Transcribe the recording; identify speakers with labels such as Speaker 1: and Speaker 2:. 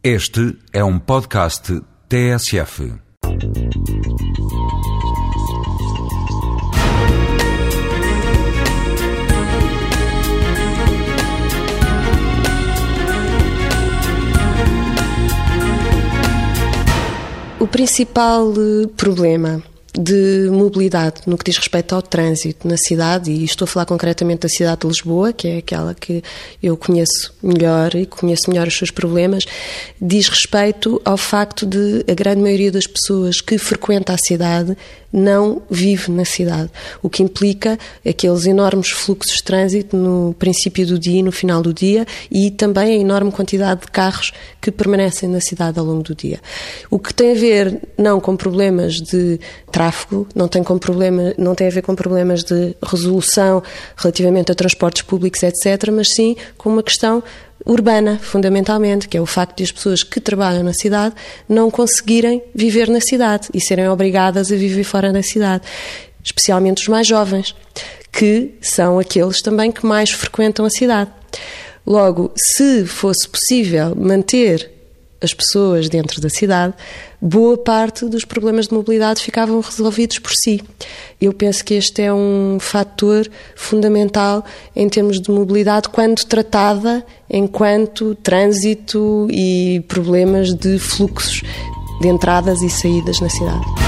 Speaker 1: Este é um podcast TSF.
Speaker 2: O principal eh, problema de mobilidade no que diz respeito ao trânsito na cidade, e estou a falar concretamente da cidade de Lisboa, que é aquela que eu conheço melhor e conheço melhor os seus problemas, diz respeito ao facto de a grande maioria das pessoas que frequenta a cidade não vive na cidade, o que implica aqueles enormes fluxos de trânsito no princípio do dia e no final do dia e também a enorme quantidade de carros que permanecem na cidade ao longo do dia. O que tem a ver não com problemas de tráfego, não tem, com problema, não tem a ver com problemas de resolução relativamente a transportes públicos, etc., mas sim com uma questão urbana, fundamentalmente, que é o facto de as pessoas que trabalham na cidade não conseguirem viver na cidade e serem obrigadas a viver fora da cidade, especialmente os mais jovens, que são aqueles também que mais frequentam a cidade. Logo, se fosse possível manter as pessoas dentro da cidade, boa parte dos problemas de mobilidade ficavam resolvidos por si. Eu penso que este é um fator fundamental em termos de mobilidade quando tratada enquanto trânsito e problemas de fluxos de entradas e saídas na cidade.